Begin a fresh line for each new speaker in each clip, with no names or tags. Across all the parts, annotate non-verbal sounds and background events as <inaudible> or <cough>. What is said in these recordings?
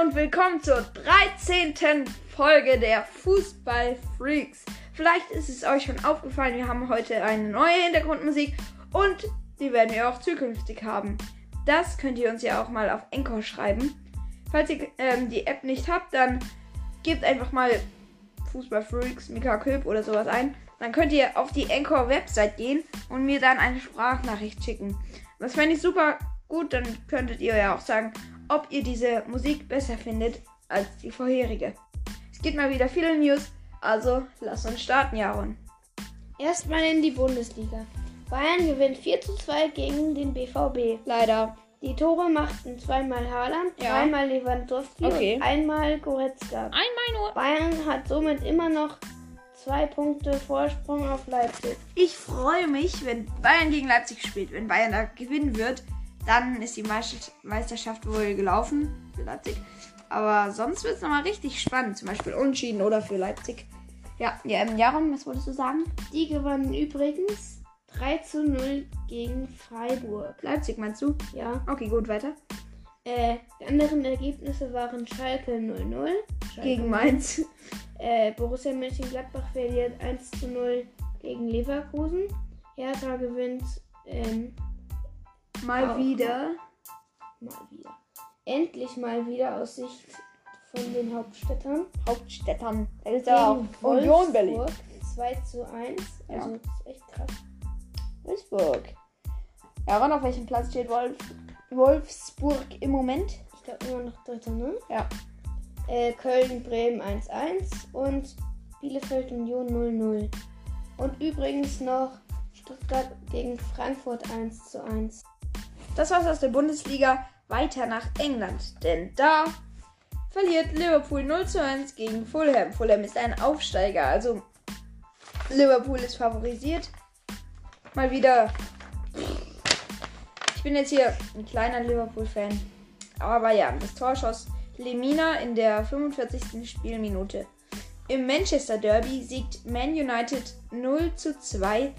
und willkommen zur 13. Folge der Fußball Freaks. Vielleicht ist es euch schon aufgefallen, wir haben heute eine neue Hintergrundmusik und die werden wir auch zukünftig haben. Das könnt ihr uns ja auch mal auf Encore schreiben. Falls ihr ähm, die App nicht habt, dann gebt einfach mal Fußball Freaks, Mika Köp oder sowas ein. Dann könnt ihr auf die Encore Website gehen und mir dann eine Sprachnachricht schicken. Das fände ich super gut, dann könntet ihr ja auch sagen, ob ihr diese Musik besser findet als die vorherige. Es gibt mal wieder viele News, also lasst uns starten, Jaron.
Erstmal in die Bundesliga. Bayern gewinnt 4 zu 2 gegen den BVB.
Leider.
Die Tore machten zweimal Haaland,
Ja.
zweimal Lewandowski
Okay.
und einmal Goretzka.
Einmal nur.
Bayern hat somit immer noch zwei Punkte Vorsprung auf Leipzig.
Ich freue mich, wenn Bayern gegen Leipzig spielt. Wenn Bayern da gewinnen wird, dann ist die Meister- Meisterschaft wohl gelaufen für Leipzig. Aber sonst wird es nochmal richtig spannend. Zum Beispiel Unschieden oder für Leipzig. Ja, ja ähm, Jaron, was wolltest du sagen?
Die gewannen übrigens 3 zu 0 gegen Freiburg.
Leipzig meinst du?
Ja.
Okay, gut, weiter.
Äh, die anderen Ergebnisse waren Schalke 0-0. Schalke
Gegen Mainz. <laughs>
Äh, Borussia Mönchengladbach verliert 1 zu 0 gegen Leverkusen. Hertha gewinnt ähm,
Mal
Auch.
wieder.
mal wieder. Endlich mal wieder aus Sicht von den Hauptstädtern.
Hauptstädtern. Da ist ja auch Union Berlin.
Wolfsburg 2 zu 1. Also
Ja.
das ist echt krass.
Wolfsburg. Jaron, auf welchem Platz steht Wolf Wolfsburg im Moment?
Ich glaube immer noch Dritter, ne?
Ja.
Äh, Köln, Bremen 1-1 und Bielefeld Union 0-0. Und übrigens noch Stuttgart gegen Frankfurt 1 zu 1.
Das war's aus der Bundesliga. Weiter nach England. Denn da verliert Liverpool 0 zu 1 gegen Fulham. Fulham ist ein Aufsteiger. Also Liverpool ist favorisiert. Mal wieder. Ich bin jetzt hier ein kleiner Liverpool-Fan. Aber ja, das Tor schoss Lemina in der 45. Spielminute. Im Manchester Derby siegt Man United 0 zu 2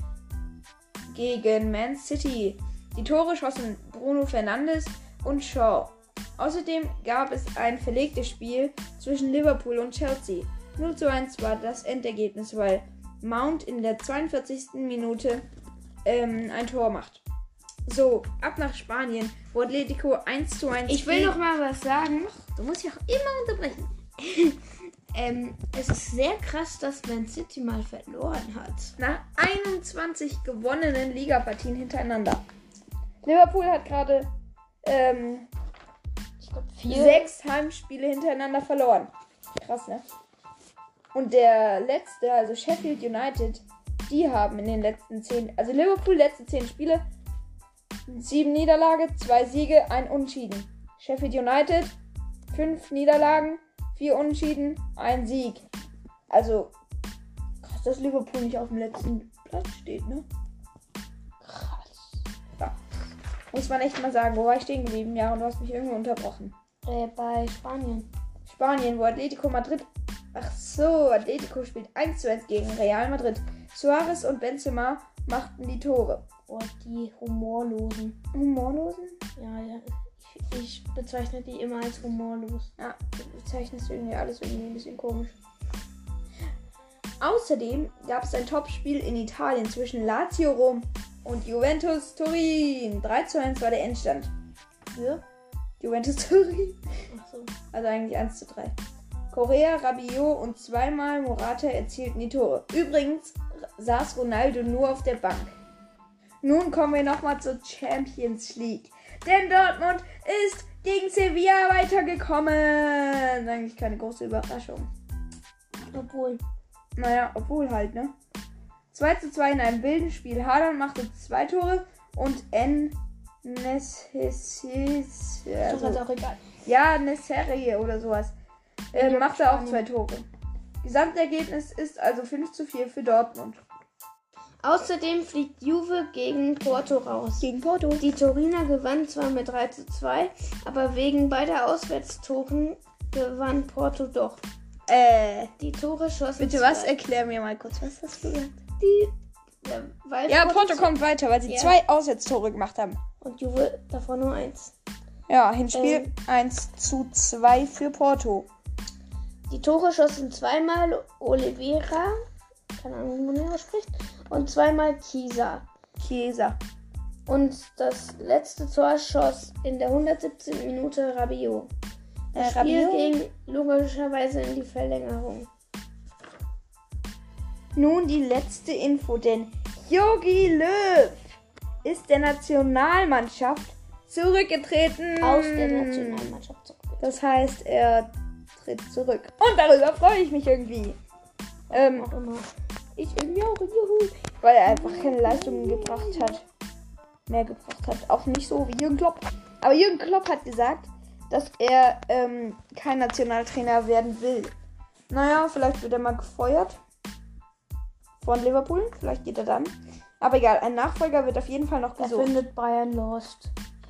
gegen Man City. Die Tore schossen Bruno Fernandes und Shaw. Außerdem gab es ein verlegtes Spiel zwischen Liverpool und Chelsea. 0 zu 1 war das Endergebnis, weil Mount in der 42. Minute ähm, ein Tor macht. So, ab nach Spanien, wo Atletico 1 zu 1
Ich will noch mal was sagen.
Du musst ja auch immer unterbrechen. <laughs>
Ähm, es ist sehr krass, dass Man City mal verloren hat.
Nach 21 gewonnenen Ligapartien hintereinander. Liverpool hat gerade ähm, sechs Heimspiele hintereinander verloren. Krass, ne? Und der letzte, also Sheffield United, die haben in den letzten zehn, also Liverpool letzte zehn Spiele, sieben Niederlage, zwei Siege, ein Unentschieden. Sheffield United, fünf Niederlagen, vier Unentschieden, ein Sieg. Also krass, dass Liverpool nicht auf dem letzten Platz steht, ne? Muss man echt mal sagen, wo war ich stehen geblieben? Ja, und du hast mich irgendwie unterbrochen.
Äh, bei Spanien.
Spanien, wo Atletico Madrid. Ach so, Atletico spielt 1 zu 1 gegen Real Madrid. Suarez und Benzema machten die Tore.
Oh, die Humorlosen.
Humorlosen?
Ja, ja. Ich, ich bezeichne die immer als humorlos.
Ja, du bezeichnest irgendwie alles irgendwie ein bisschen komisch. Außerdem gab es ein Topspiel in Italien zwischen Lazio Rom und Juventus Turin. 3 zu 1 war der Endstand.
Für?
Juventus Turin.
So.
Also eigentlich 1 zu 3. Correa, Rabiot und zweimal Morata erzielten die Tore. Übrigens saß Ronaldo nur auf der Bank. Nun kommen wir nochmal zur Champions League. Denn Dortmund ist gegen Sevilla weitergekommen. Eigentlich keine große Überraschung.
Obwohl.
Naja, obwohl halt, ne? 2 zu 2 in einem wilden Spiel. Haaland machte zwei Tore und N. Nessis.
Das
Also,
ist auch egal.
ja, eine Serie oder sowas. Äh, machte auch zwei Tore. Gesamtergebnis ist also 5 zu 4 für Dortmund.
Außerdem fliegt Juve gegen Porto raus.
Gegen Porto.
Die Toriner gewann zwar mit 3 zu 2, aber wegen beider Auswärtstoren gewann Porto doch.
Äh,
Die Tore schossen
bitte was?
zwei-
Erklär mir mal kurz, was hast du gesagt?
Die, ja, weil
Ja, Porto kommt weiter, weil sie
Ja.
zwei Auswärtstore gemacht haben.
Und Juve davor nur eins.
Ja, Hinspiel 1 zu 2 für Porto.
Die Tore schossen zweimal Oliveira, keine Ahnung, wie man den ausspricht, und zweimal Kisa.
Chiesa.
Und das letzte Tor schoss in der 117. Minute Rabiot. Das
Äh,
Spiel
Rabiot?
ging logischerweise in die Verlängerung.
Nun die letzte Info, denn Jogi Löw ist der Nationalmannschaft zurückgetreten.
Aus der Nationalmannschaft zurück.
Das heißt, er tritt zurück. Und darüber freue ich mich irgendwie. Ähm,
Auch immer. Ich irgendwie auch. Juhu.
weil er einfach keine Leistungen gebracht hat. Mehr gebracht hat. Auch nicht so wie Jürgen Klopp. Aber Jürgen Klopp hat gesagt, dass er ähm, kein Nationaltrainer werden will. Naja, vielleicht wird er mal gefeuert. Von Liverpool. Vielleicht geht er dann. Aber egal, ein Nachfolger wird auf jeden Fall noch
Er
gesucht.
findet Bayern lost.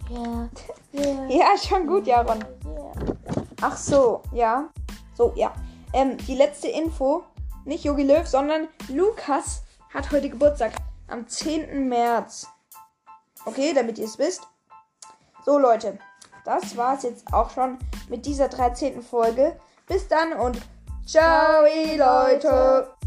Ja. Yeah. <laughs>
Ja, schon gut, Jaron.
Yeah.
Ach so, ja. So, ja. Ähm, die letzte Info. Nicht Jogi Löw, sondern Lukas hat heute Geburtstag. Am 10. März. Okay, damit ihr es wisst. So, Leute. Das war's jetzt auch schon mit dieser 13. Folge. Bis dann und ciao, Leute.